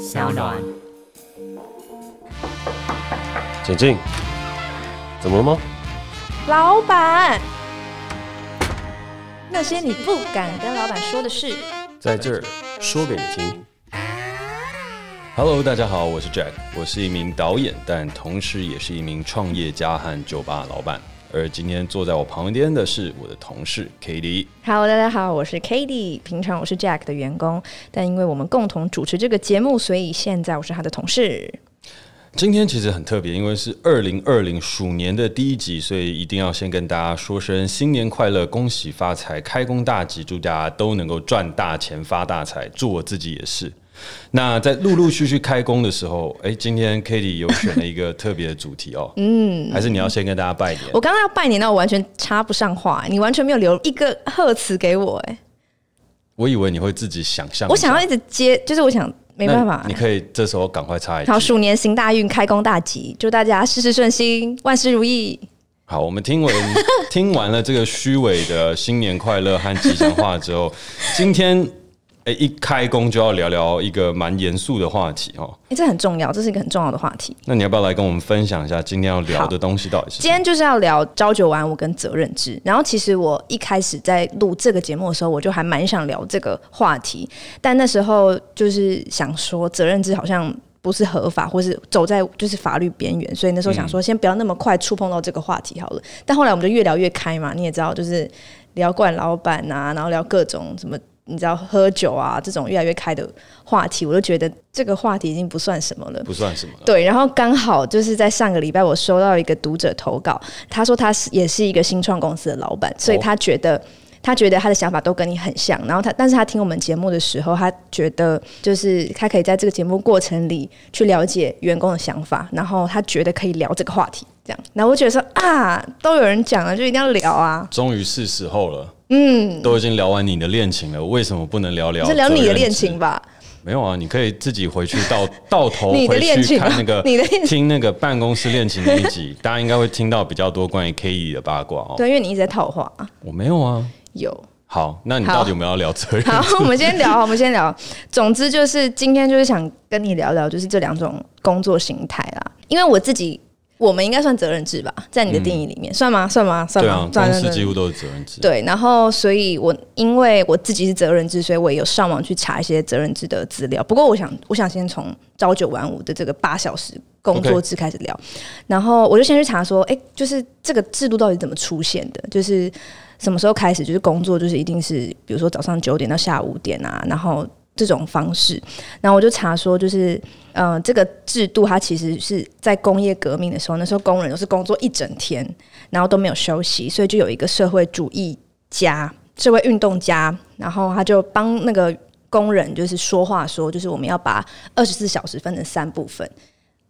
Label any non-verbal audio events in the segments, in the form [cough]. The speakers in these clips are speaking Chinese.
小暖。简静，怎么了吗？老板，那些你不敢跟老板说的事，在这儿说给你听。Hello，大家好，我是 Jack，我是一名导演，但同时也是一名创业家和酒吧老板。而今天坐在我旁边的是我的同事 Katie。Hello，大家好，我是 Katie。平常我是 Jack 的员工，但因为我们共同主持这个节目，所以现在我是他的同事。今天其实很特别，因为是二零二零鼠年的第一集，所以一定要先跟大家说声新年快乐，恭喜发财，开工大吉，祝大家都能够赚大钱、发大财，祝我自己也是。那在陆陆续续开工的时候，哎，今天 Katie 有选了一个特别的主题哦。嗯，还是你要先跟大家拜年？我刚刚要拜年，那我完全插不上话，你完全没有留一个贺词给我，哎。我以为你会自己想象。我想要一直接，就是我想没办法。你可以这时候赶快插一句。好，鼠年行大运，开工大吉，祝大家事事顺心，万事如意。好，我们听完 [laughs] 听完了这个虚伪的新年快乐和吉祥话之后，今天。哎，一开工就要聊聊一个蛮严肃的话题哦。哎，这很重要，这是一个很重要的话题。那你要不要来跟我们分享一下今天要聊的东西到底是？今天就是要聊朝九晚五跟责任制。然后，其实我一开始在录这个节目的时候，我就还蛮想聊这个话题，但那时候就是想说责任制好像不是合法，或是走在就是法律边缘，所以那时候想说先不要那么快触碰到这个话题好了。但后来我们就越聊越开嘛，你也知道，就是聊惯老板啊，然后聊各种什么。你知道喝酒啊这种越来越开的话题，我就觉得这个话题已经不算什么了，不算什么。对，然后刚好就是在上个礼拜，我收到一个读者投稿，他说他是也是一个新创公司的老板，所以他觉得他觉得他的想法都跟你很像。然后他，但是他听我们节目的时候，他觉得就是他可以在这个节目过程里去了解员工的想法，然后他觉得可以聊这个话题，这样。然后我觉得说啊，都有人讲了，就一定要聊啊，终于是时候了。嗯，都已经聊完你的恋情了，为什么不能聊聊？是聊你的恋情吧？没有啊，你可以自己回去到 [laughs] 到头回去看那个你的，听那个办公室恋情那一集，大家应该会听到比较多关于 Katie 的八卦哦。对，因为你一直在套话。我没有啊。有。好，那你到底有没有要聊责任？好，我们先聊，[laughs] 我们先聊。总之就是今天就是想跟你聊聊，就是这两种工作形态啦。因为我自己。我们应该算责任制吧，在你的定义里面，嗯、算吗？算吗？算吗？对啊，公司几乎都是责任制。对，然后所以我因为我自己是责任制，所以我也有上网去查一些责任制的资料。不过我想，我想先从朝九晚五的这个八小时工作制开始聊。然后我就先去查说，哎，就是这个制度到底怎么出现的？就是什么时候开始？就是工作就是一定是，比如说早上九点到下午五点啊，然后。这种方式，然后我就查说，就是，呃，这个制度它其实是在工业革命的时候，那时候工人都是工作一整天，然后都没有休息，所以就有一个社会主义家、社会运动家，然后他就帮那个工人就是说话说，就是我们要把二十四小时分成三部分，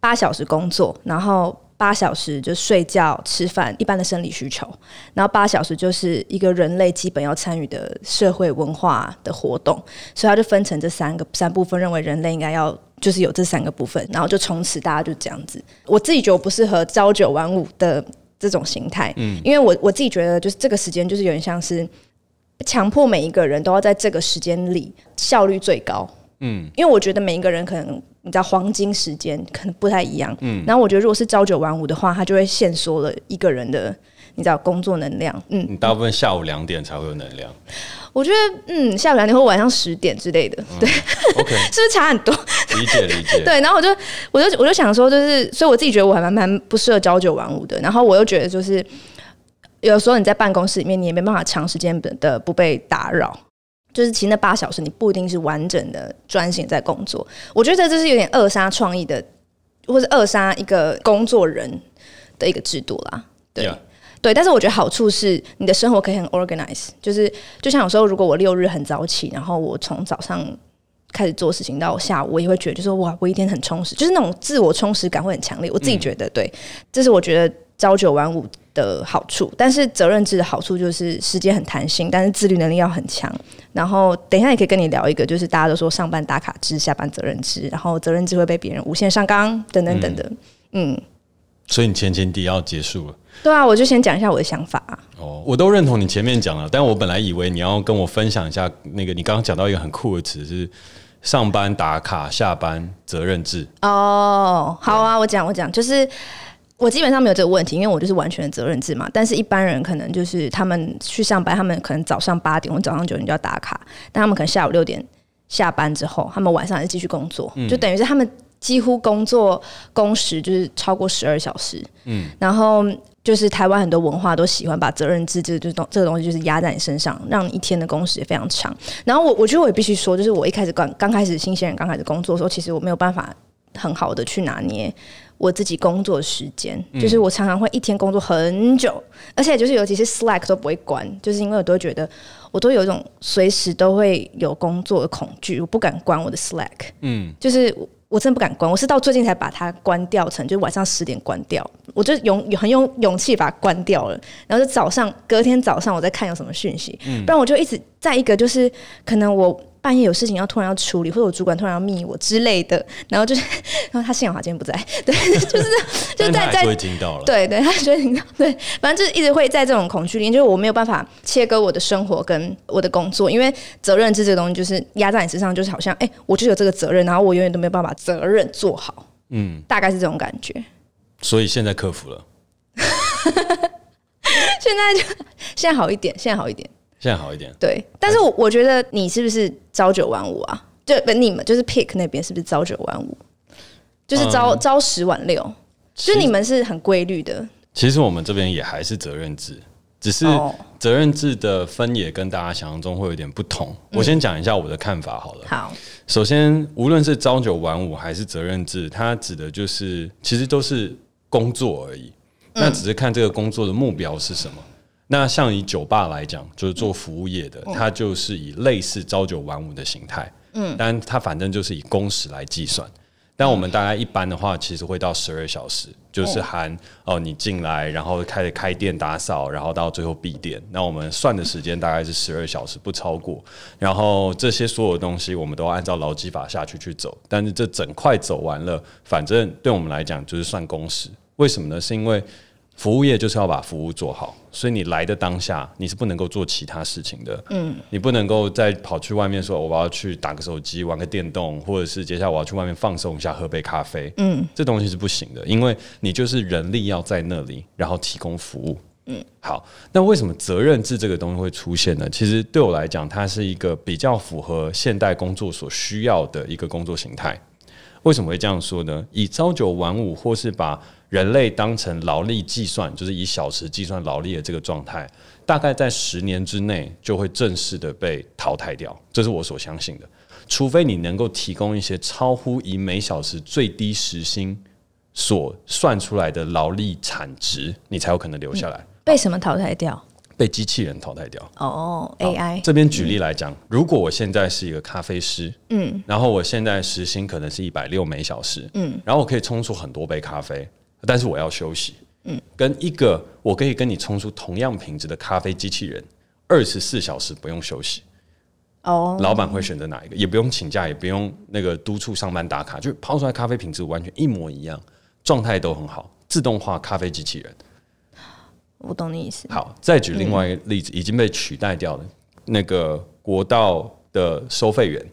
八小时工作，然后。八小时就睡觉、吃饭，一般的生理需求。然后八小时就是一个人类基本要参与的社会文化的活动，所以他就分成这三个三部分，认为人类应该要就是有这三个部分，然后就从此大家就这样子。我自己觉得我不适合朝九晚五的这种形态，嗯，因为我我自己觉得就是这个时间就是有点像是强迫每一个人都要在这个时间里效率最高，嗯，因为我觉得每一个人可能。你知道黄金时间可能不太一样，嗯，然后我觉得如果是朝九晚五的话，它就会限缩了一个人的你知道工作能量，嗯，你大部分下午两点才会有能量，我觉得嗯下午两点或晚上十点之类的，对、嗯、，OK，[laughs] 是不是差很多？理解理解，[laughs] 对，然后我就我就我就想说，就是所以我自己觉得我还蛮蛮不适合朝九晚五的，然后我又觉得就是有时候你在办公室里面，你也没办法长时间的不被打扰。就是其实那八小时你不一定是完整的专心在工作，我觉得这是有点扼杀创意的，或是扼杀一个工作人的一个制度啦。对，Yeah. 对，但是我觉得好处是你的生活可以很 organize，就是就像有时候如果我六日很早起，然后我从早上开始做事情到下午，我也会觉得就是说哇，我一天很充实，就是那种自我充实感会很强烈。我自己觉得，嗯、对，这是我觉得朝九晚五的好处，但是责任制的好处就是时间很弹性，但是自律能力要很强。然后等一下也可以跟你聊一个，就是大家都说上班打卡制，下班责任制，然后责任制会被别人无限上纲等等等等。嗯，嗯，所以你前前提要结束了。对啊，我就先讲一下我的想法。哦，我都认同你前面讲了，但我本来以为你要跟我分享一下那个，你刚刚讲到一个很酷的词是上班打卡、下班责任制。哦，好啊，我讲我讲，就是我基本上没有这个问题，因为我就是完全的责任制嘛。但是一般人可能就是他们去上班，他们可能早上八点或早上九点就要打卡，但他们可能下午六点下班之后，他们晚上还是继续工作，嗯、就等于是他们几乎工作工时就是超过十二小时。嗯，然后。就是台湾很多文化都喜欢把责任制这这东这个东西就是压在你身上，让你一天的工时也非常长。然后我我觉得我也必须说，就是我一开始刚刚开始新鲜人刚开始工作的时候，其实我没有办法很好的去拿捏我自己工作时间，就是我常常会一天工作很久，而且就是尤其是 Slack 都不会关，就是因为我都觉得我都有一种随时都会有工作的恐惧，我不敢关我的 Slack，嗯，就是。我真的不敢关，我是到最近才把它关掉成，就是晚上十点关掉。我就勇很有勇气把它关掉了，然后就早上隔天早上我再看有什么讯息，不然我就一直在一个就是可能我。半夜有事情要突然要处理，或者我主管突然要密我之类的，然后就是，[laughs] 然后他幸好他今天不在，[laughs] 对，就是就 [laughs] 在在在，对对，他觉得听到，对，反正就是一直会在这种恐惧里，就是我没有办法切割我的生活跟我的工作，因为责任制这个东西就是压在你身上，就是好像哎、欸，我就有这个责任，然后我永远都没有办法把责任做好，嗯，大概是这种感觉。所以现在克服了，现在就现在好一点，现在好一点。现在好一点，对，但是我我觉得你是不是朝九晚五啊？就不你们就是 Pick 那边是不是朝九晚五？就是朝、嗯、朝十晚六，就你们是很规律的。其实我们这边也还是责任制，只是责任制的分野跟大家想象中会有点不同。嗯、我先讲一下我的看法好了。好，首先无论是朝九晚五还是责任制，它指的就是其实都是工作而已，那只是看这个工作的目标是什么。那像以酒吧来讲，就是做服务业的，它就是以类似朝九晚五的形态，嗯，但它反正就是以工时来计算。但我们大概一般的话，其实会到十二小时，就是含哦你进来，然后开始开店打扫，然后到最后闭店。那我们算的时间大概是十二小时，不超过。然后这些所有东西，我们都按照劳基法下去去走。但是这整块走完了，反正对我们来讲就是算工时。为什么呢？是因为服务业就是要把服务做好，所以你来的当下你是不能够做其他事情的。嗯，你不能够再跑去外面说我要去打个手机、玩个电动，或者是接下来我要去外面放松一下、喝杯咖啡。嗯，这东西是不行的，因为你就是人力要在那里，然后提供服务。嗯，好，那为什么责任制这个东西会出现呢？其实对我来讲，它是一个比较符合现代工作所需要的一个工作形态。为什么会这样说呢？以朝九晚五，或是把人类当成劳力计算，就是以小时计算劳力的这个状态，大概在十年之内就会正式的被淘汰掉。这是我所相信的。除非你能够提供一些超乎以每小时最低时薪所算出来的劳力产值，你才有可能留下来。嗯，被什么淘汰掉？被机器人淘汰掉。哦，AI。这边举例来讲，嗯，如果我现在是一个咖啡师，嗯，然后我现在时薪可能是一百六每小时，嗯，然后我可以冲出很多杯咖啡。但是我要休息，嗯，跟一个我可以跟你冲出同样品质的咖啡机器人，二十四小时不用休息，哦，老板会选择哪一个？也不用请假，也不用那个督促上班打卡，就泡出来咖啡品质完全一模一样，状态都很好，自动化咖啡机器人。我懂你意思。好，再举另外一个例子，已经被取代掉的那个国道的收费员。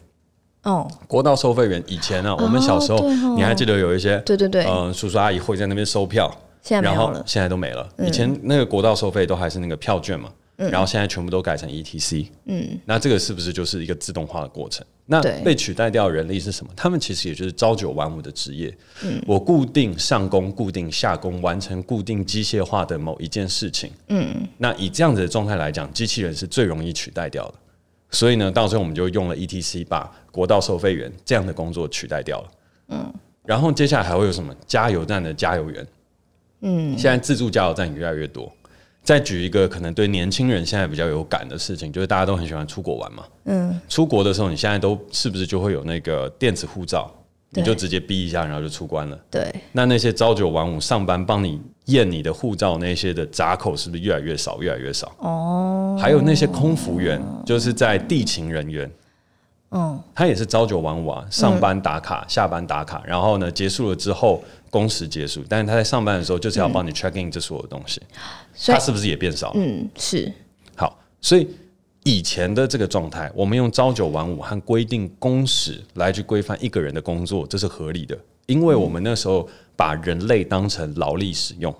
哦，国道收费员以前呢、啊，我们小时候，你还记得有一些对对对，嗯，叔叔阿姨会在那边收票，然后现在都没了。以前那个国道收费都还是那个票券嘛，然后现在全部都改成 ETC，嗯，那这个是不是就是一个自动化的过程？那被取代掉的人力是什么？他们其实也就是朝九晚五的职业，嗯，我固定上工、固定下工，完成固定机械化的某一件事情，嗯，那以这样子的状态来讲，机器人是最容易取代掉的。所以呢，到时候我们就用了 ETC 把国道收费员这样的工作取代掉了。嗯，然后接下来还会有什么？加油站的加油员。嗯，现在自助加油站越来越多。再举一个可能对年轻人现在比较有感的事情，就是大家都很喜欢出国玩嘛。嗯，出国的时候，你现在都是不是就会有那个电子护照？你就直接逼一下，然后就出关了。对，那那些朝九晚五上班帮你验你的护照那些的闸口，是不是越来越少，越来越少？哦，还有那些空服员，就是在地勤人员，嗯，他也是朝九晚五啊，上班打卡，下班打卡，然后呢，结束了之后工时结束，但是他在上班的时候就是要帮你 check in 这所有的东西，他是不是也变少？嗯，是。好，所以以前的这个状态，我们用朝九晚五和规定工时来去规范一个人的工作，这是合理的，因为我们那时候把人类当成劳力使用，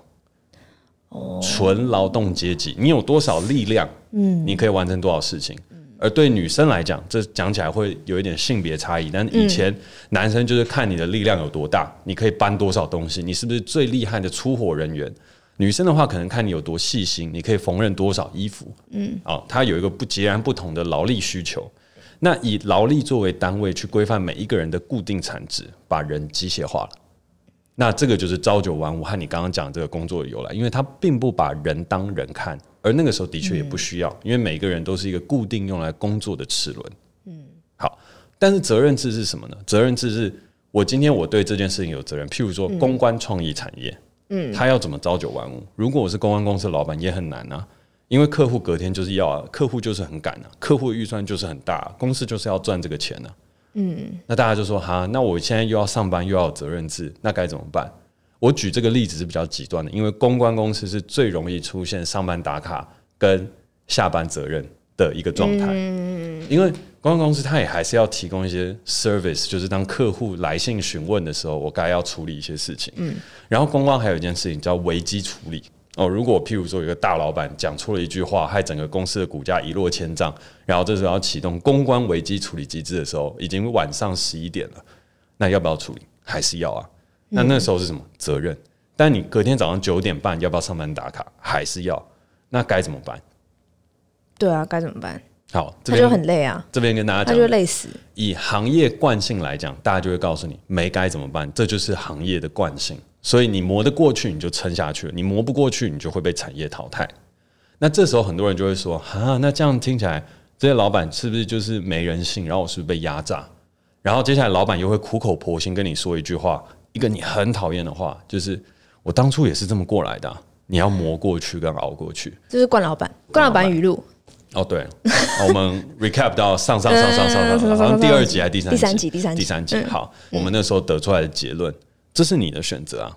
哦纯劳动阶级，你有多少力量，嗯，你可以完成多少事情。而对女生来讲，这讲起来会有一点性别差异。但以前男生就是看你的力量有多大，你可以搬多少东西，你是不是最厉害的出货人员？女生的话，可能看你有多细心，你可以缝纫多少衣服。嗯，啊，它有一个不截然不同的劳力需求。那以劳力作为单位去规范每一个人的固定产值，把人机械化了。那这个就是朝九晚五和你刚刚讲这个工作的由来，因为它并不把人当人看。而那个时候的确也不需要，因为每个人都是一个固定用来工作的齿轮。嗯，好，但是责任制是什么呢？责任制是我今天我对这件事情有责任。譬如说公关创意产业，嗯，他要怎么朝九晚五？如果我是公关公司老板，也很难啊，因为客户隔天就是要啊，客户就是很赶啊，客户预算就是很大，公司就是要赚这个钱呢。嗯，那大家就说哈，那我现在又要上班又要有责任制，那该怎么办？我举这个例子是比较极端的，因为公关公司是最容易出现上班打卡跟下班责任的一个状态。嗯因为公关公司它也还是要提供一些 service，就是当客户来信询问的时候，我该要处理一些事情。嗯然后公关还有一件事情叫危机处理哦，如果譬如说有个大老板讲错了一句话，害整个公司的股价一落千丈，然后这时候要启动公关危机处理机制的时候，已经晚上十一点了，那要不要处理？还是要啊？那那时候是什么责任？但你隔天早上九点半要不要上班打卡？还是要？那该怎么办？对啊，该怎么办？好，这就很累啊。这边跟大家讲，他就累死。以行业惯性来讲，大家就会告诉你没该怎么办，这就是行业的惯性。所以你磨得过去，你就撑下去了；你磨不过去，你就会被产业淘汰。那这时候很多人就会说：啊，那这样听起来，这些老板是不是就是没人性？然后我是不是被压榨？然后接下来老板又会苦口婆心跟你说一句话。一个你很讨厌的话，就是我当初也是这么过来的，啊，你要磨过去跟熬过去。这是冠老板，冠老板语录。哦，对，我们 recap 到上上上上上上，好像第二集还是第三集？第三集，第三集，第三集。好，我们那时候得出来的结论，这是你的选择啊。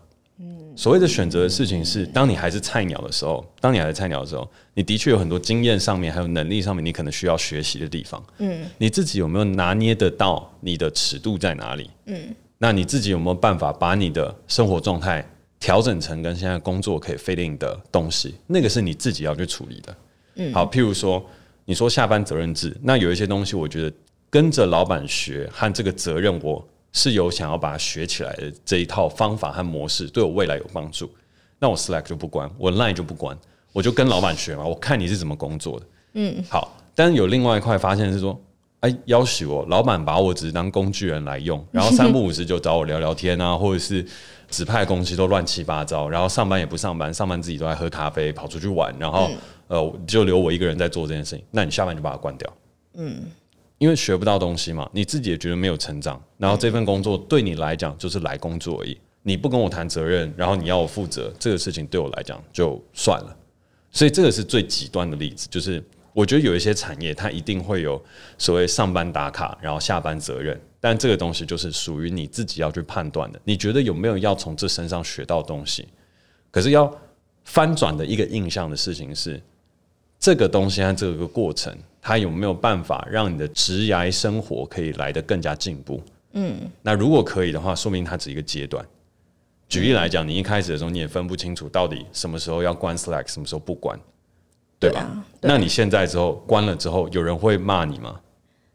所谓的选择的事情是，当你还是菜鸟的时候，当你还是菜鸟的时候，你的确有很多经验上面，还有能力上面，你可能需要学习的地方。嗯，你自己有没有拿捏得到你的尺度在哪里？嗯。那你自己有没有办法把你的生活状态调整成跟现在工作可以 fit in 的东西？那个是你自己要去处理的。嗯，好，譬如说，你说下班责任制，那有一些东西，我觉得跟着老板学和这个责任，我是有想要把它学起来的这一套方法和模式，对我未来有帮助。那我 Slack 就不关，我 Line 就不关，我就跟老板学嘛，我看你是怎么工作的。嗯，好，但是有另外一块发现是说。哎，要挟我，老板把我只是当工具人来用，[laughs] 然后三不五时就找我聊聊天啊，或者是指派的东西都乱七八糟，然后上班也不上班，上班自己都在喝咖啡，跑出去玩，然后呃，就留我一个人在做这件事情。那你下班就把它关掉，嗯，因为学不到东西嘛，你自己也觉得没有成长，然后这份工作对你来讲就是来工作而已，你不跟我谈责任，然后你要我负责这个事情，对我来讲就算了。所以这个是最极端的例子，就是。我觉得有一些产业，它一定会有所谓上班打卡，然后下班责任，但这个东西就是属于你自己要去判断的。你觉得有没有要从这身上学到东西？可是要翻转的一个印象的事情是，这个东西和这个过程，它有没有办法让你的职涯生活可以来得更加进步？嗯，那如果可以的话，说明它只是一个阶段。举例来讲，你一开始的时候你也分不清楚到底什么时候要关 Slack，什么时候不关。对吧？那你现在之后关了之后，有人会骂你吗？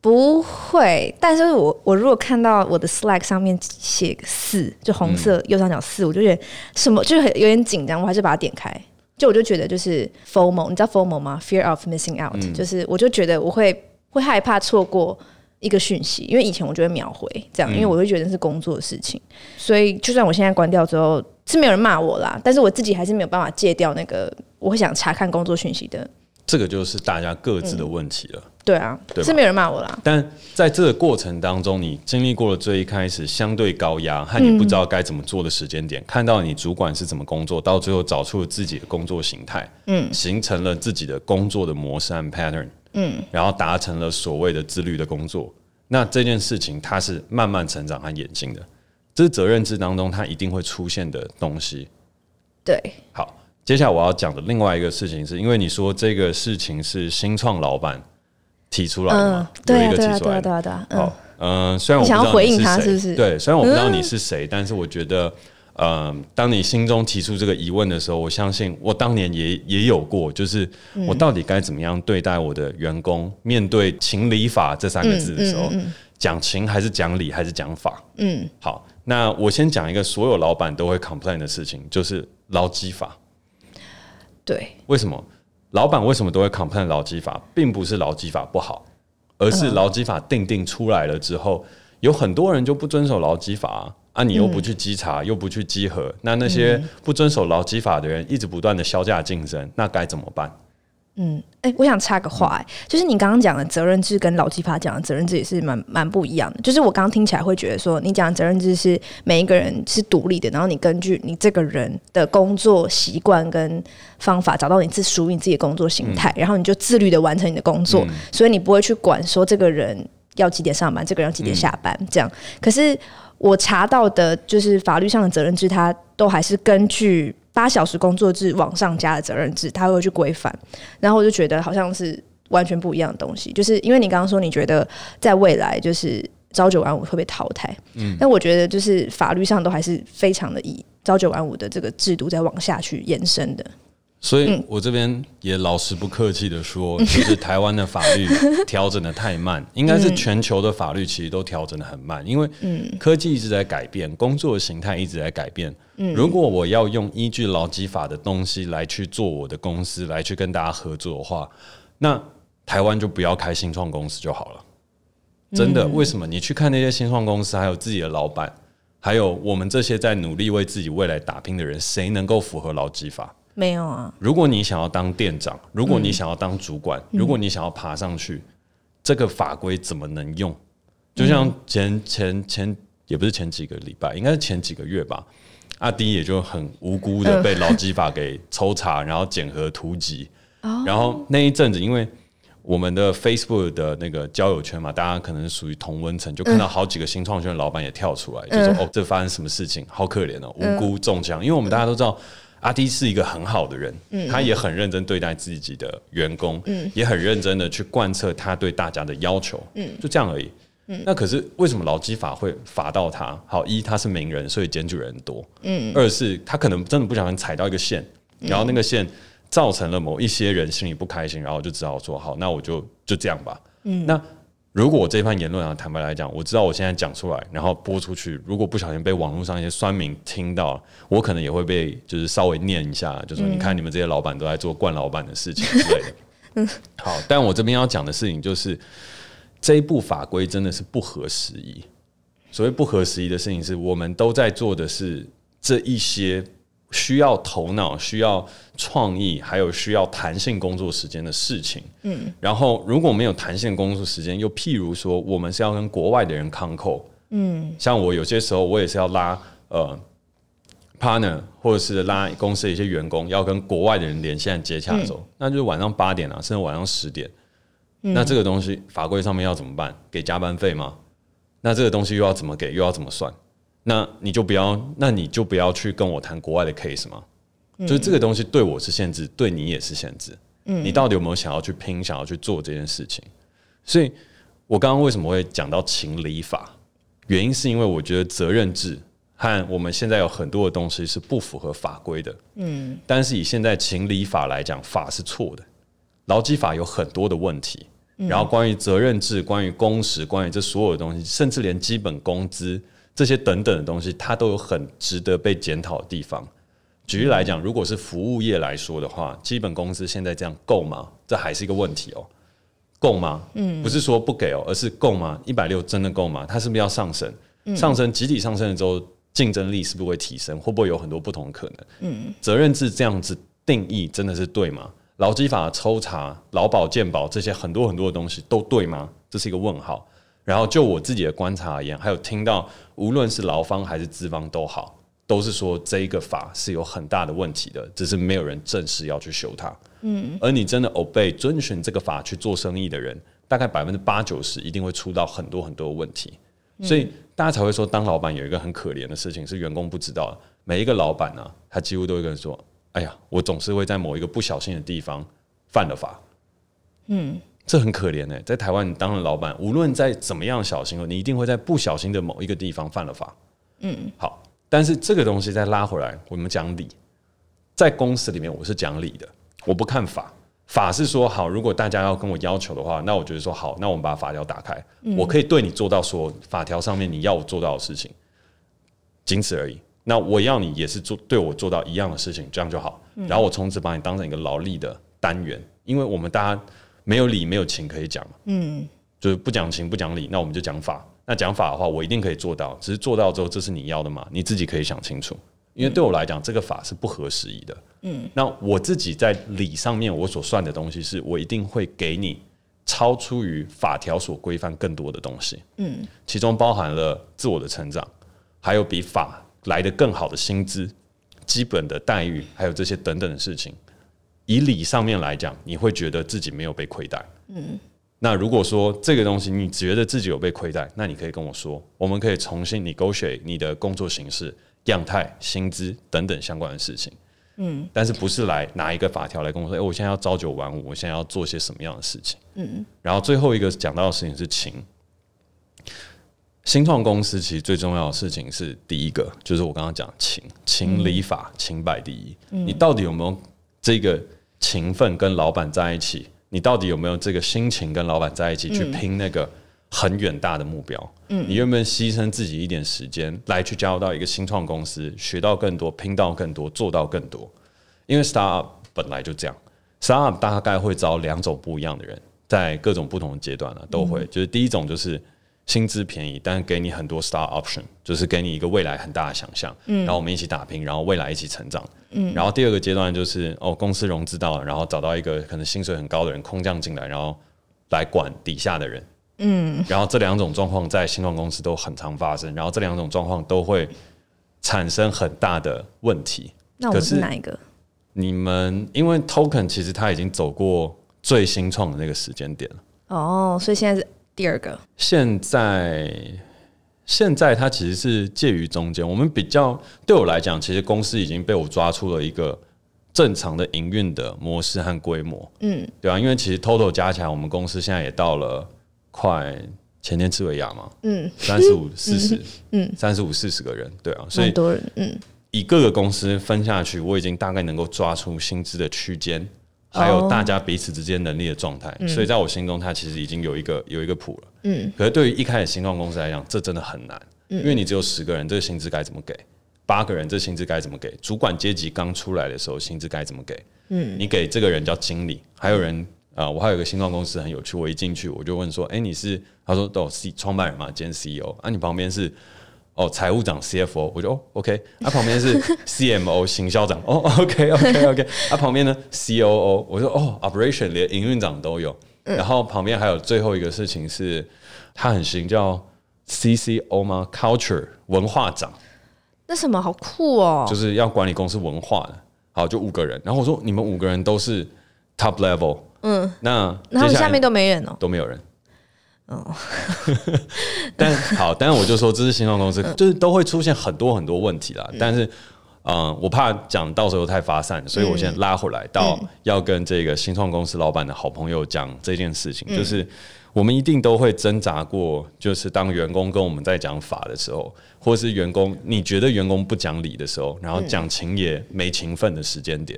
不会，但是我我如果看到我的 Slack 上面写个四，就红色右上角四，嗯，我就觉得什么就很有点紧张，我还是把它点开。就我就觉得就是 FOMO，你知道 FOMO 吗？Fear of missing out，嗯，就是我就觉得我会会害怕错过一个讯息，因为以前我就会秒回这样，因为我会觉得是工作的事情，嗯，所以就算我现在关掉之后。是没有人骂我啦，但是我自己还是没有办法戒掉那个我会想查看工作讯息的。这个就是大家各自的问题了。嗯、对啊，对，是没有人骂我啦。但在这个过程当中，你经历过了最一开始相对高压和你不知道该怎么做的时间点，嗯、看到你主管是怎么工作，到最后找出了自己的工作形态，嗯，形成了自己的工作的模式和 pattern，嗯，然后达成了所谓的自律的工作。那这件事情它是慢慢成长和演进的。这是责任制当中它一定会出现的东西。对，好，接下来我要讲的另外一个事情是，因为你说这个事情是新创老板提出来的嘛，对啊，有一个对啊，对啊，提出来的。对啊，对啊，嗯好，嗯，虽然我想要回应他是不是对，虽然我不知道你是谁，但是我觉得，嗯，当你心中提出这个疑问的时候，我相信我当年也也有过，就是我到底该怎么样对待我的员工？面对情理法这三个字的时候，讲情还是讲理还是讲法？嗯，好，那我先讲一个所有老板都会 complain 的事情，就是劳基法。对，为什么？老板为什么都会 complain 劳基法，并不是劳基法不好，而是劳基法定定出来了之后，有很多人就不遵守劳基法啊，啊你又不去稽查，又不去稽核，那那些不遵守劳基法的人一直不断的削价竞争，那该怎么办？嗯，哎、欸，我想插个话、欸，哎、嗯，就是你刚刚讲的责任制跟劳基法讲的责任制也是蛮蛮不一样的。就是我刚刚听起来会觉得说，你讲的责任制是每一个人是独立的，然后你根据你这个人的工作习惯跟方法，找到你自属于你自己的工作形态，嗯、然后你就自律的完成你的工作，嗯、所以你不会去管说这个人要几点上班，这个人要几点下班，嗯、这样。可是我查到的，就是法律上的责任制，它都还是根据。八小时工作制往上加的责任制，他会去规范，然后我就觉得好像是完全不一样的东西。就是因为你刚刚说你觉得在未来就是朝九晚五会被淘汰，嗯，但我觉得就是法律上都还是非常的以朝九晚五的这个制度在往下去延伸的。所以我这边也老实不客气的说，[laughs] 就是台湾的法律调整的太慢，[laughs] 应该是全球的法律其实都调整的很慢，因为科技一直在改变，工作的形态一直在改变。如果我要用依据劳基法的东西来去做我的公司，来去跟大家合作的话，那台湾就不要开新创公司就好了。真的，为什么？你去看那些新创公司，还有自己的老板，还有我们这些在努力为自己未来打拼的人，谁能够符合劳基法？没有啊！如果你想要当店长，如果你想要当主管，嗯、如果你想要爬上去，嗯、这个法规怎么能用？就像前前前也不是前几个礼拜，应该是前几个月吧。阿迪也就很无辜的被劳基法给抽查，然后检核突击。哦、然后那一阵子，因为我们的 Facebook 的那个交友圈嘛，大家可能是属于同温层，就看到好几个新创圈的老板也跳出来，嗯、就说：“哦，这发生什么事情？好可怜哦，无辜中枪。嗯”因为我们大家都知道。阿迪是一个很好的人，嗯、他也很认真对待自己的员工，嗯、也很认真的去贯彻他对大家的要求，嗯、就这样而已。嗯、那可是为什么劳基法会罚到他？好，一他是名人，所以检举人多，嗯、二是他可能真的不小心踩到一个线，嗯、然后那个线造成了某一些人心里不开心，然后就只好说好，那我就就这样吧。嗯、那如果我这番言论啊，坦白来讲，我知道我现在讲出来，然后播出去，如果不小心被网络上一些酸民听到，我可能也会被就是稍微念一下，就说你看你们这些老板都在做惯老板的事情之类的。嗯，[laughs] 好，但我这边要讲的事情就是这一部法规真的是不合时宜。所谓不合时宜的事情，是我们都在做的是这一些。需要头脑、需要创意，还有需要弹性工作时间的事情。嗯，然后如果没有弹性工作时间，又譬如说，我们是要跟国外的人 concall。嗯，像我有些时候，我也是要拉呃 partner，或者是拉公司的一些员工，要跟国外的人连线接洽的时候，嗯、那就是晚上八点啊，甚至晚上十点。嗯、那这个东西法规上面要怎么办？给加班费吗？那这个东西又要怎么给？又要怎么算？那你就不要，那你就不要去跟我谈国外的 case 吗。嗯、就是这个东西对我是限制，对你也是限制。嗯，你到底有没有想要去拼，想要去做这件事情？所以，我刚刚为什么会讲到情理法？原因是因为我觉得责任制和我们现在有很多的东西是不符合法规的。嗯，但是以现在情理法来讲，法是错的。劳基法有很多的问题，然后关于责任制、关于工时、关于这所有的东西，甚至连基本工资。这些等等的东西，它都有很值得被检讨的地方。举例来讲，如果是服务业来说的话，基本工资现在这样够吗？这还是一个问题哦。够吗？嗯，不是说不给哦，而是够吗？一百六真的够吗？它是不是要上升？上升集体上升了之后，竞争力是不是会提升？会不会有很多不同的可能？嗯，责任制这样子定义真的是对吗？劳基法抽查、劳保健保这些很多很多的东西都对吗？这是一个问号。然后就我自己的观察而言，还有听到，无论是劳方还是资方都好，都是说这一个法是有很大的问题的，只是没有人正式要去修它。嗯，而你真的 obey 遵循这个法去做生意的人，大概百分之八九十一定会出到很多很多的问题。所以大家才会说，当老板有一个很可怜的事情是员工不知道的。每一个老板呢、啊，他几乎都会跟人说：“哎呀，我总是会在某一个不小心的地方犯了法。”嗯。这很可怜呢、欸。在台湾，你当了老板，无论在怎么样小心，你一定会在不小心的某一个地方犯了法。嗯，好，但是这个东西再拉回来，我们讲理，在公司里面我是讲理的，我不看法。法是说好，如果大家要跟我要求的话，那我觉得说好，那我们把法条打开，嗯、我可以对你做到说法条上面你要我做到的事情，仅此而已。那我要你也是做对我做到一样的事情，这样就好。嗯、然后我从此把你当成一个劳力的单元，因为我们大家没有理没有情可以讲，嗯，就是不讲情不讲理，那我们就讲法。那讲法的话，我一定可以做到，只是做到之后，这是你要的嘛？你自己可以想清楚。因为对我来讲，这个法是不合时宜的。嗯，那我自己在理上面，我所算的东西，是我一定会给你超出于法条所规范更多的东西。嗯，其中包含了自我的成长，还有比法来的更好的薪资、基本的待遇，还有这些等等的事情。以理上面来讲，你会觉得自己没有被亏待。嗯，那如果说这个东西你觉得自己有被亏待，那你可以跟我说，我们可以重新 negotiate 你的工作形式。样态、薪资等等相关的事情，嗯，但是不是来拿一个法条来跟我说，哎、我现在要朝九晚五，我现在要做些什么样的事情，嗯，然后最后一个讲到的事情是情，新创公司其实最重要的事情是第一个，就是我刚刚讲情，情理法，情摆第一，嗯，你到底有没有这个情分跟老板在一起？你到底有没有这个心情跟老板在一起去拼那个？很远大的目标，嗯，你愿不愿意牺牲自己一点时间来去加入到一个新创公司，学到更多，拼到更多，做到更多？因为 startup 本来就这样，startup 大概会招两种不一样的人，在各种不同的阶段呢，都会，就是第一种就是薪资便宜，但是给你很多 star option，就是给你一个未来很大的想象，嗯，然后我们一起打拼，然后未来一起成长，嗯，然后第二个阶段就是哦，公司融资到了，然后找到一个可能薪水很高的人空降进来，然后来管底下的人。嗯，然后这两种状况在新创公司都很常发生，然后这两种状况都会产生很大的问题。那我们是哪一个？你们因为 Token 其实它已经走过最新创的那个时间点了。哦，所以现在是第二个。现在现在它其实是介于中间。我们比较对我来讲，其实公司已经被我抓出了一个正常的营运的模式和规模。嗯，对啊，因为其实 Total 加起来，我们公司现在也到了。快前天吃尾亚嘛，嗯，三十五四十，嗯，三十五四十个人，对啊，所以多人，嗯，以各个公司分下去，我已经大概能够抓出薪资的区间，还有大家彼此之间能力的状态，哦、所以在我心中，它其实已经有一个有一个谱了，嗯，可是对于一开始新创公司来讲，这真的很难，因为你只有十个人，这个薪资该怎么给？八个人，这薪资该怎么给？主管阶级刚出来的时候，薪资该怎么给？嗯，你给这个人叫经理，还有人。啊，我还有一个新创公司很有趣，我一进去我就问说，哎、欸，你是？他说都有 C 创办人嘛，兼 CEO。啊，你旁边是哦，财务长 CFO，我就哦，OK。啊，旁边是 CMO [laughs] 行销长，哦，OK OK OK。啊，旁边呢 COO，我说哦，Operation 连营运长都有。然后旁边还有最后一个事情是，他很新，叫 CCO 吗？Culture 文化长。那什么好酷哦，就是要管理公司文化的。好，就五个人。然后我说，你们五个人都是 Top Level。嗯，那他们下面都没人哦，都没有人。哦，[laughs] [laughs] 但好，但是我就说这是新创公司，就是都会出现很多很多问题啦。但是，嗯，我怕讲到时候太发散，所以我先拉回来到要跟这个新创公司老板的好朋友讲这件事情，就是我们一定都会挣扎过，就是当员工跟我们在讲法的时候，或是员工你觉得员工不讲理的时候，然后讲情也没情分的时间点。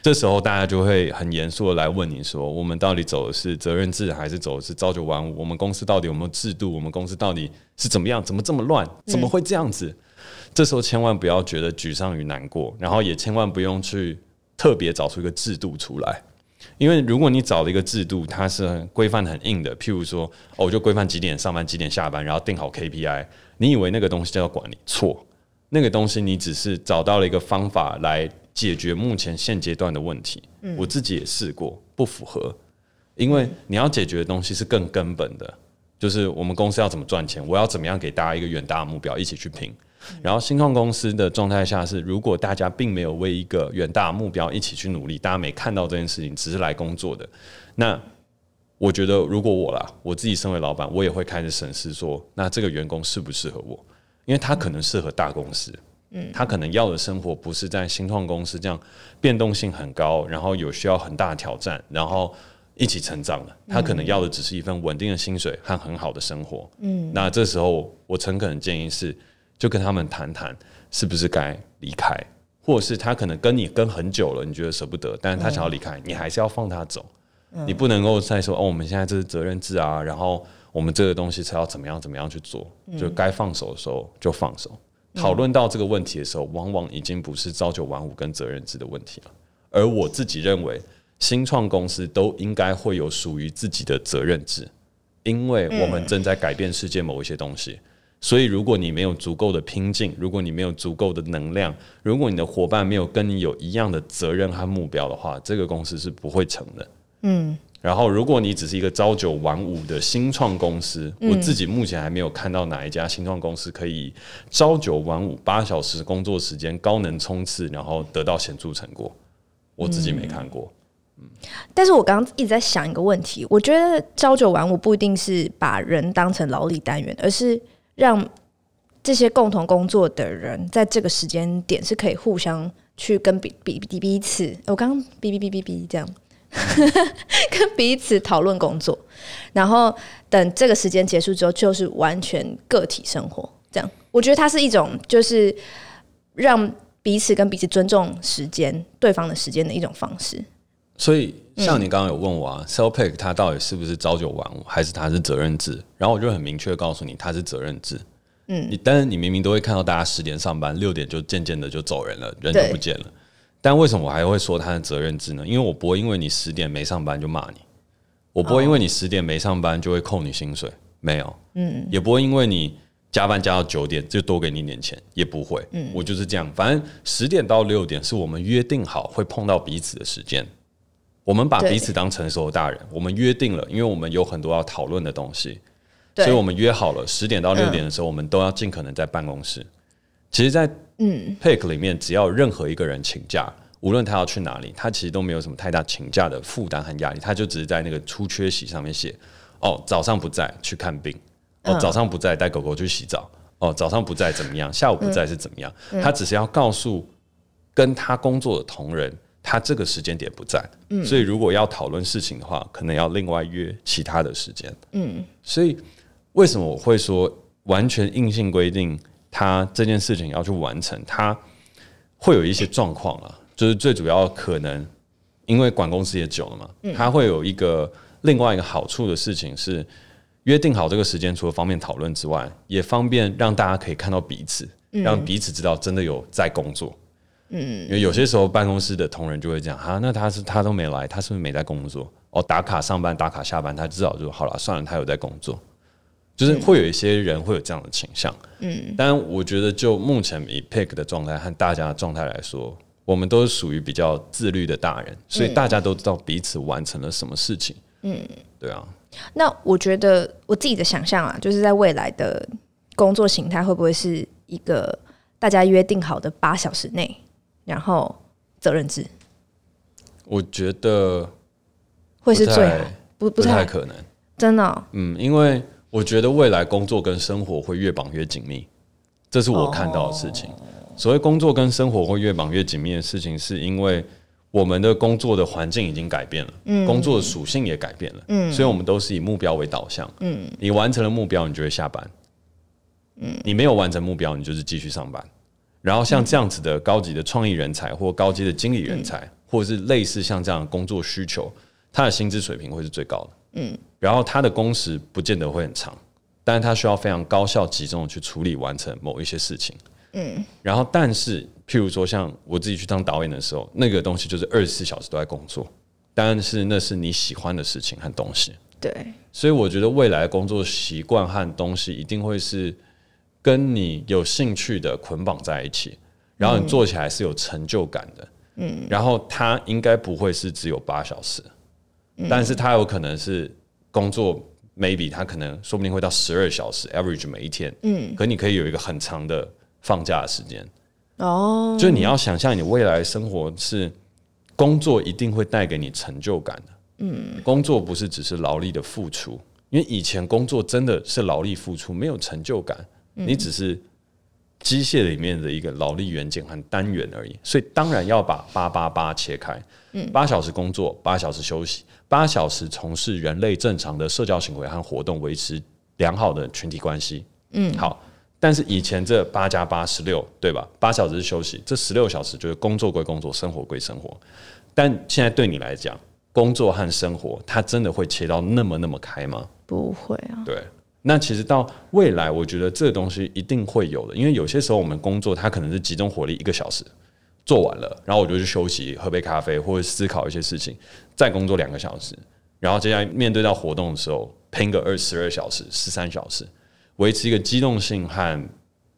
这时候大家就会很严肃的来问你说：我们到底走的是责任制，还是走的是朝九晚五？我们公司到底有没有制度？我们公司到底是怎么样？怎么这么乱？怎么会这样子？嗯、这时候千万不要觉得沮丧与难过，然后也千万不用去特别找出一个制度出来，因为如果你找了一个制度，它是规范很硬的，譬如说，哦，我就规范几点上班，几点下班，然后定好 KPI，你以为那个东西叫管理？错，那个东西你只是找到了一个方法来。解决目前现阶段的问题，我自己也试过，不符合。因为你要解决的东西是更根本的，就是我们公司要怎么赚钱，我要怎么样给大家一个远大的目标，一起去拼。然后新创公司的状态下是，如果大家并没有为一个远大目标一起去努力，大家没看到这件事情，只是来工作的，那我觉得，如果我啦，我自己身为老板，我也会开始审视说，那这个员工适不适合我？因为他可能适合大公司。嗯，他可能要的生活不是在新创公司这样变动性很高，然后有需要很大的挑战，然后一起成长的，他可能要的只是一份稳定的薪水和很好的生活。嗯，那这时候我诚恳的建议是，就跟他们谈谈，是不是该离开，或者是他可能跟你跟很久了，你觉得舍不得，但是他想要离开，你还是要放他走。你不能够再说哦，我们现在这是责任制啊，然后我们这个东西才要怎么样怎么样去做，就该放手的时候就放手。讨论到这个问题的时候，往往已经不是朝九晚五跟责任制的问题了，而我自己认为。新创公司都应该会有属于自己的责任制，因为我们正在改变世界某一些东西。所以，如果你没有足够的拼劲，如果你没有足够的能量，如果你的伙伴没有跟你有一样的责任和目标的话，这个公司是不会成的。嗯。然后，如果你只是一个朝九晚五的新创公司，我自己目前还没有看到哪一家新创公司可以朝九晚五八小时工作时间高能冲刺，然后得到显著成果。我自己没看过。嗯但是我刚刚一直在想一个问题，我觉得朝九晚五不一定是把人当成劳力单元，而是让这些共同工作的人在这个时间点是可以互相去跟彼彼彼彼此，我刚刚哔哔哔哔哔这样，[laughs] 跟彼此讨论工作，然后等这个时间结束之后，就是完全个体生活。这样，我觉得它是一种就是让彼此跟彼此尊重时间、对方的时间的一种方式。所以，像你刚刚有问我啊，Cellpick 它到底是不是朝九晚五，还是它是责任制？然后我就很明确告诉你，它是责任制。嗯，你但是你明明都会看到大家十点上班，六点就渐渐的就走人了，人就不见了。但为什么我还会说它是责任制呢？因为我不会因为你十点没上班就骂你，我不会因为你十点没上班就会扣你薪水，没有。嗯，也不会因为你加班加到九点就多给你点钱，也不会。嗯，我就是这样，反正十点到六点是我们约定好会碰到彼此的时间。我们把彼此当成熟的大人，我们约定了，因为我们有很多要讨论的东西，所以我们约好了十点到六点的时候，我们都要尽可能在办公室。其实，在嗯。Pick 里面，只要任何一个人请假，无论他要去哪里，他其实都没有什么太大请假的负担和压力，他就只是在那个出缺席上面写：哦，早上不在去看病，哦，早上不在带狗狗去洗澡，哦，早上不在怎么样，下午不在是怎么样，他只是要告诉跟他工作的同仁。他这个时间点不在，嗯，所以如果要讨论事情的话，可能要另外约其他的时间，嗯，所以为什么我会说完全硬性规定他这件事情要去完成，他会有一些状况啊，就是最主要可能因为管公司也久了嘛，他会有一个另外一个好处的事情是约定好这个时间，除了方便讨论之外，也方便让大家可以看到彼此，让彼此知道真的有在工作。嗯，因为有些时候办公室的同仁就会这样哈，那他是他都没来，他是不是没在工作？哦，打卡上班，打卡下班，他至少就好了，算了，他有在工作，就是会有一些人会有这样的倾向。嗯，但我觉得就目前以 Pick 的状态和大家的状态来说，我们都是属于比较自律的大人，所以大家都知道彼此完成了什么事情。嗯，对啊。那我觉得我自己的想象啊，就是在未来的工作形态会不会是一个大家约定好的八小时内？然后责任制，我觉得会是最好，不不太可能，真的、哦。嗯，因为我觉得未来工作跟生活会越绑越紧密，这是我看到的事情。哦、所谓工作跟生活会越绑越紧密的事情，是因为我们的工作的环境已经改变了，嗯，工作的属性也改变了，嗯，所以我们都是以目标为导向，嗯，你完成了目标，你就会下班，嗯，你没有完成目标，你就是继续上班。然后像这样子的高级的创意人才，或高级的经理人才，或者是类似像这样的工作需求，他的薪资水平会是最高的。嗯，然后他的工时不见得会很长，但是他需要非常高效集中的去处理完成某一些事情。嗯，然后但是譬如说像我自己去当导演的时候，那个东西就是二十四小时都在工作，但是那是你喜欢的事情和东西。对，所以我觉得未来的工作习惯和东西一定会是。跟你有兴趣的捆绑在一起，然后你做起来是有成就感的，嗯，然后它应该不会是只有八小时，嗯，但是它有可能是工作，maybe 它可能说不定会到十二小时，average 每一天，嗯，可你可以有一个很长的放假的时间，哦，就你要想象你未来生活是工作一定会带给你成就感的，嗯，工作不是只是劳力的付出，因为以前工作真的是劳力付出，没有成就感。你只是机械里面的一个劳力元件和单元而已。所以当然要把八八八切开，嗯，八小时工作，八小时休息，八小时从事人类正常的社交行为和活动，维持良好的群体关系，嗯，好。但是以前这八加八十六，对吧？八小时是休息，这十六小时就是工作归工作，生活归生活。但现在对你来讲，工作和生活，它真的会切到那么那么开吗？不会啊。对，那其实到未来，我觉得这个东西一定会有的，因为有些时候我们工作，它可能是集中火力一个小时做完了，然后我就去休息，喝杯咖啡或者思考一些事情，再工作两个小时，然后接下来面对到活动的时候，拼个二十二小时、十三小时。维持一个机动性和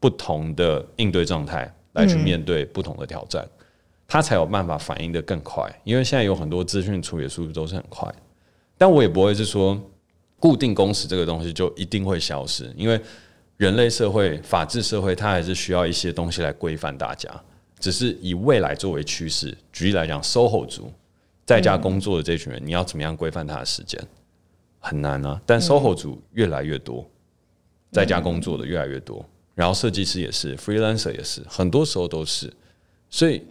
不同的应对状态来去面对不同的挑战，它才有办法反应的更快。因为现在有很多资讯处理速度都是很快，但我也不会是说固定工时这个东西就一定会消失，因为人类社会、法治社会，它还是需要一些东西来规范大家。只是以未来作为趋势，举例来讲，SOHO 族在家工作的这群人，你要怎么样规范他的时间？很难啊。但 SOHO 族越来越多。在家工作的越来越多，然后设计师也是，freelancer 也是，很多时候都是。所以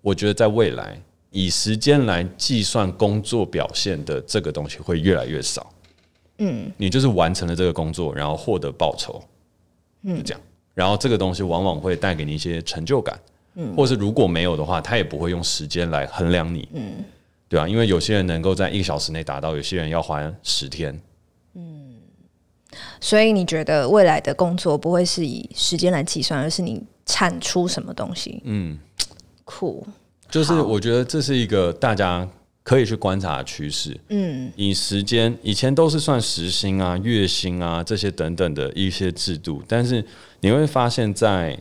我觉得在未来，以时间来计算工作表现的这个东西会越来越少。嗯，你就是完成了这个工作，然后获得报酬，嗯，就这样。然后这个东西往往会带给你一些成就感，嗯，或是如果没有的话，他也不会用时间来衡量你，嗯，对啊？因为有些人能够在一个小时内达到，有些人要花十天，嗯。所以你觉得未来的工作不会是以时间来计算，而是你产出什么东西？嗯，酷，就是我觉得这是一个大家可以去观察趋势。嗯，以时间以前都是算时薪啊、月薪啊这些等等的一些制度，但是你会发现在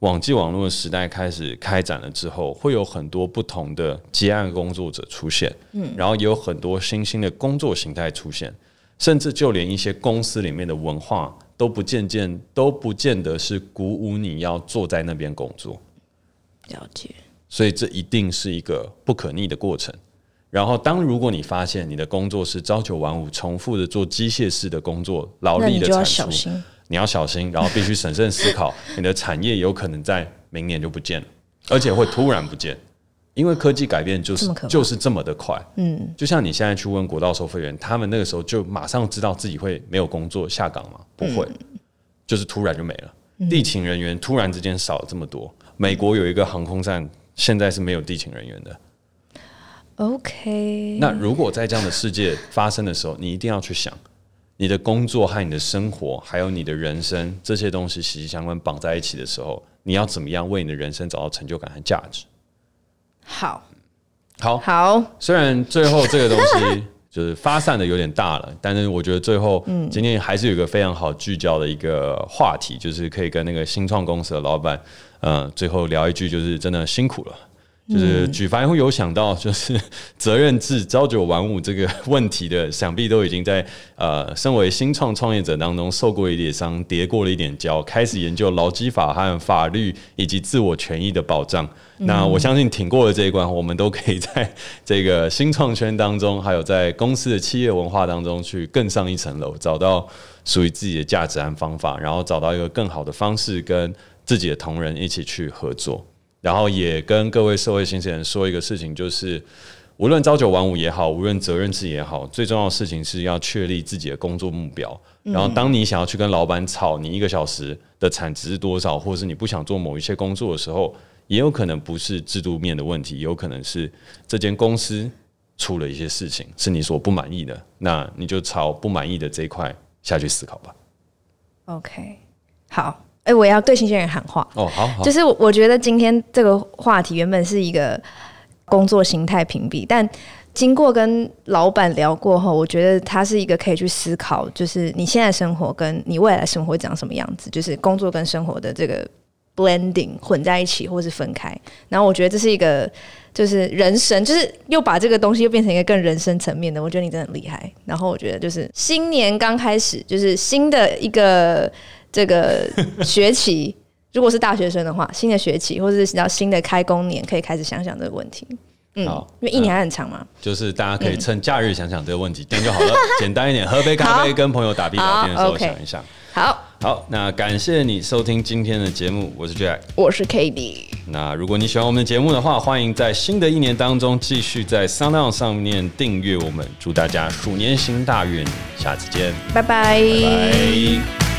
网际网络的时代开始开展了之后，会有很多不同的接案工作者出现。嗯，然后也有很多新兴的工作形态出现。甚至就连一些公司里面的文化都不渐渐都不见得是鼓舞你要坐在那边工作。了解。所以这一定是一个不可逆的过程。然后，当如果你发现你的工作是朝九晚五、重复的做机械式的工作、劳力的产出，你要小心，你要小心，然后必须审慎思考，你的产业有可能在明年就不见了，而且会突然不见。因为科技改变就是就是这么的快，嗯，就像你现在去问国道收费员，他们那个时候就马上知道自己会没有工作下岗吗？不会，就是突然就没了。地勤人员突然之间少了这么多。美国有一个航空站现在是没有地勤人员的。OK，那如果在这样的世界发生的时候，你一定要去想，你的工作和你的生活，还有你的人生这些东西息息相关绑在一起的时候，你要怎么样为你的人生找到成就感和价值？好，好，好。虽然最后这个东西就是发散的有点大了，但是我觉得最后，今天还是有一个非常好聚焦的一个话题，就是可以跟那个新创公司的老板，嗯，最后聊一句，就是真的辛苦了。就是举凡会有想到，就是 [laughs] 责任制朝九晚五这个问题的，想必都已经在呃，身为新创创业者当中受过一点伤，跌过了一点跤，开始研究劳基法和法律以及自我权益的保障。那我相信挺过了这一关，我们都可以在这个新创圈当中，还有在公司的企业文化当中去更上一层楼，找到属于自己的价值和方法，然后找到一个更好的方式，跟自己的同仁一起去合作。然后也跟各位社会新鲜人说一个事情，就是无论朝九晚五也好，无论责任制也好，最重要的事情是要确立自己的工作目标。然后，当你想要去跟老板吵你一个小时的产值是多少，或者是你不想做某一些工作的时候，也有可能不是制度面的问题，也有可能是这间公司出了一些事情是你所不满意的。那你就朝不满意的这一块下去思考吧。OK，好。哎、欸，我要对新鲜人喊话哦，好，好，就是我觉得今天这个话题原本是一个工作形态屏蔽，但经过跟老板聊过后，我觉得他是一个可以去思考，就是你现在生活跟你未来生活会长什么样子，就是工作跟生活的这个 blending 混在一起，或是分开。然后我觉得这是一个，就是人生，就是又把这个东西又变成一个更人生层面的。我觉得你真的很厉害。然后我觉得就是新年刚开始，就是新的一个。这个学期，[laughs] 如果是大学生的话，新的学期或者是到新的开工年，可以开始想想这个问题。嗯，因为一年还很长嘛。就是大家可以趁假日想想这个问题，这样就好了。简单一点，喝杯咖啡，跟朋友打屁聊天的时候想一想。好，好，那感谢你收听今天的节目，我是 Jack，我是 Cady。那如果你喜欢我们的节目的话，欢迎在新的一年当中继续在 SoundOn 上面订阅我们。祝大家鼠年行大运，下次见，拜拜。拜拜。